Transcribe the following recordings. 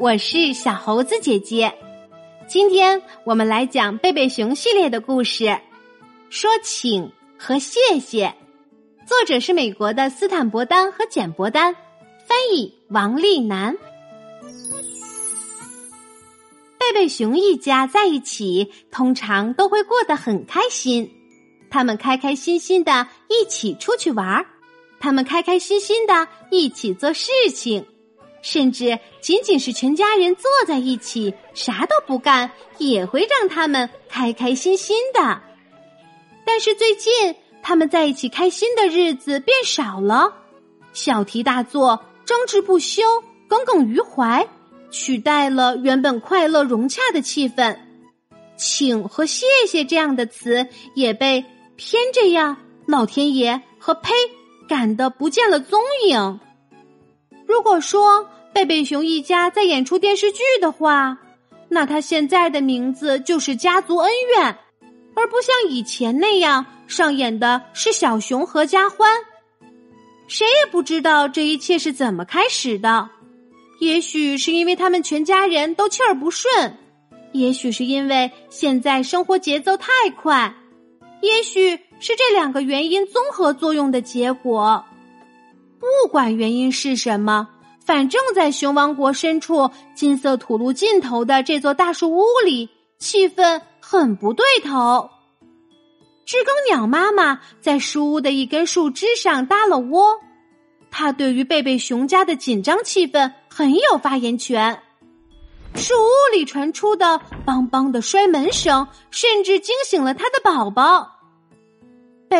我是小猴子姐姐。今天我们来讲贝贝熊系列的故事，说请和谢谢。作者是美国的斯坦伯丹和简伯丹，翻译王丽楠。贝贝熊一家在一起，通常都会过得很开心。他们开开心心的一起出去玩儿，他们开开心心的一起做事情，甚至仅仅是全家人坐在一起啥都不干，也会让他们开开心心的。但是最近。他们在一起开心的日子变少了，小题大做、争执不休、耿耿于怀，取代了原本快乐融洽的气氛。请和谢谢这样的词也被偏这样、老天爷和呸赶得不见了踪影。如果说贝贝熊一家在演出电视剧的话，那他现在的名字就是家族恩怨。而不像以前那样上演的是小熊合家欢，谁也不知道这一切是怎么开始的。也许是因为他们全家人都气儿不顺，也许是因为现在生活节奏太快，也许是这两个原因综合作用的结果。不管原因是什么，反正在熊王国深处金色土路尽头的这座大树屋里，气氛。很不对头。知更鸟妈妈在树屋的一根树枝上搭了窝，它对于贝贝熊家的紧张气氛很有发言权。树屋里传出的“梆梆”的摔门声，甚至惊醒了他的宝宝。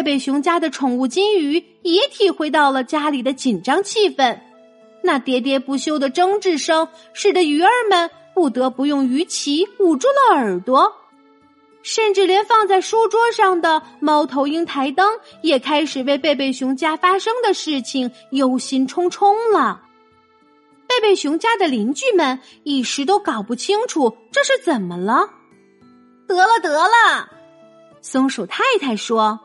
贝贝熊家的宠物金鱼也体会到了家里的紧张气氛，那喋喋不休的争执声使得鱼儿们不得不用鱼鳍捂住了耳朵。甚至连放在书桌上的猫头鹰台灯也开始为贝贝熊家发生的事情忧心忡忡了。贝贝熊家的邻居们一时都搞不清楚这是怎么了。得了得了，松鼠太太说：“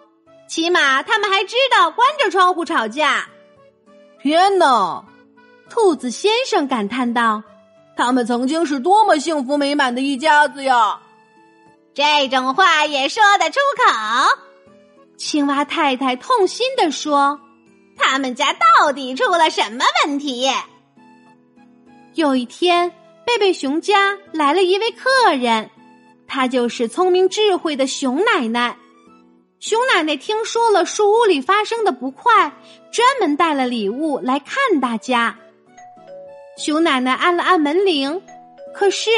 起码他们还知道关着窗户吵架。”天哪！兔子先生感叹道：“他们曾经是多么幸福美满的一家子呀！”这种话也说得出口，青蛙太太痛心地说：“他们家到底出了什么问题？”有一天，贝贝熊家来了一位客人，他就是聪明智慧的熊奶奶。熊奶奶听说了树屋里发生的不快，专门带了礼物来看大家。熊奶奶按了按门铃，可是。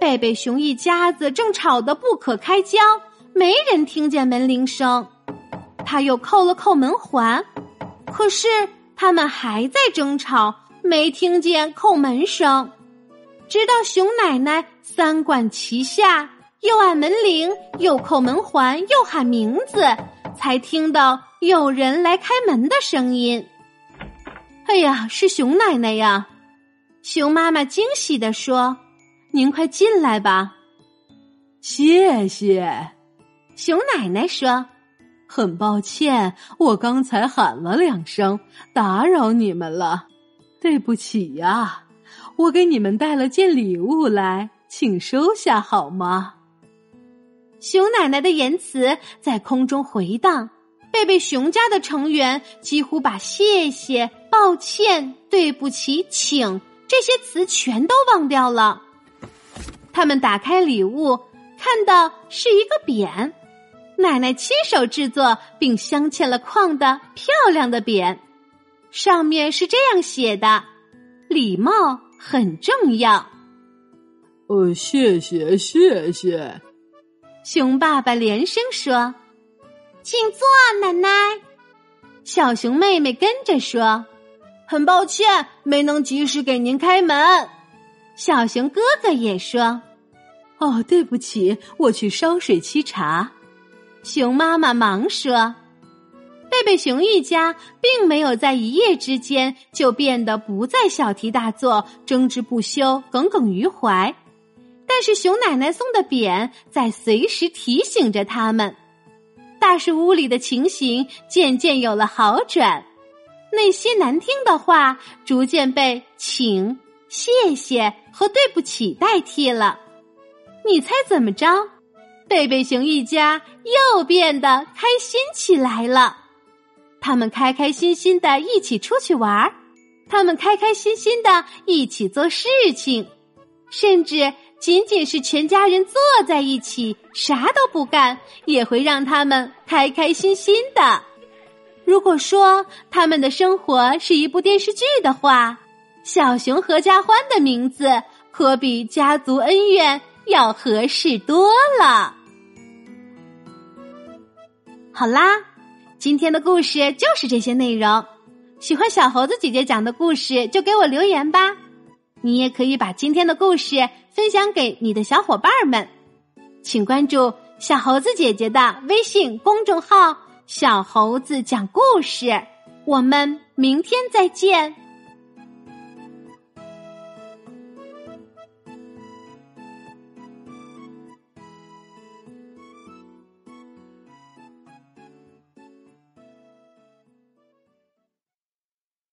贝贝熊一家子正吵得不可开交，没人听见门铃声。他又扣了扣门环，可是他们还在争吵，没听见叩门声。直到熊奶奶三管齐下，又按门铃，又扣门环，又喊名字，才听到有人来开门的声音。哎呀，是熊奶奶呀！熊妈妈惊喜地说。您快进来吧，谢谢。熊奶奶说：“很抱歉，我刚才喊了两声，打扰你们了，对不起呀。我给你们带了件礼物来，请收下好吗？”熊奶奶的言辞在空中回荡，贝贝熊家的成员几乎把“谢谢”“抱歉”“对不起”“请”这些词全都忘掉了。他们打开礼物，看到是一个匾，奶奶亲手制作并镶嵌了框的漂亮的匾，上面是这样写的：“礼貌很重要。”呃，谢谢谢谢。熊爸爸连声说：“请坐，奶奶。”小熊妹妹跟着说：“很抱歉，没能及时给您开门。”小熊哥哥也说。哦，对不起，我去烧水沏茶。熊妈妈忙说：“贝贝熊一家并没有在一夜之间就变得不再小题大做、争执不休、耿耿于怀，但是熊奶奶送的匾在随时提醒着他们。大树屋里的情形渐渐有了好转，那些难听的话逐渐被请、谢谢和对不起代替了。你猜怎么着？贝贝熊一家又变得开心起来了。他们开开心心的一起出去玩儿，他们开开心心的一起做事情，甚至仅仅是全家人坐在一起啥都不干，也会让他们开开心心的。如果说他们的生活是一部电视剧的话，小熊合家欢的名字可比家族恩怨要合适多了。好啦。今天的故事就是这些内容。喜欢小猴子姐姐讲的故事，就给我留言吧。你也可以把今天的故事分享给你的小伙伴们。请关注小猴子姐姐的微信公众号“小猴子讲故事”。我们明天再见。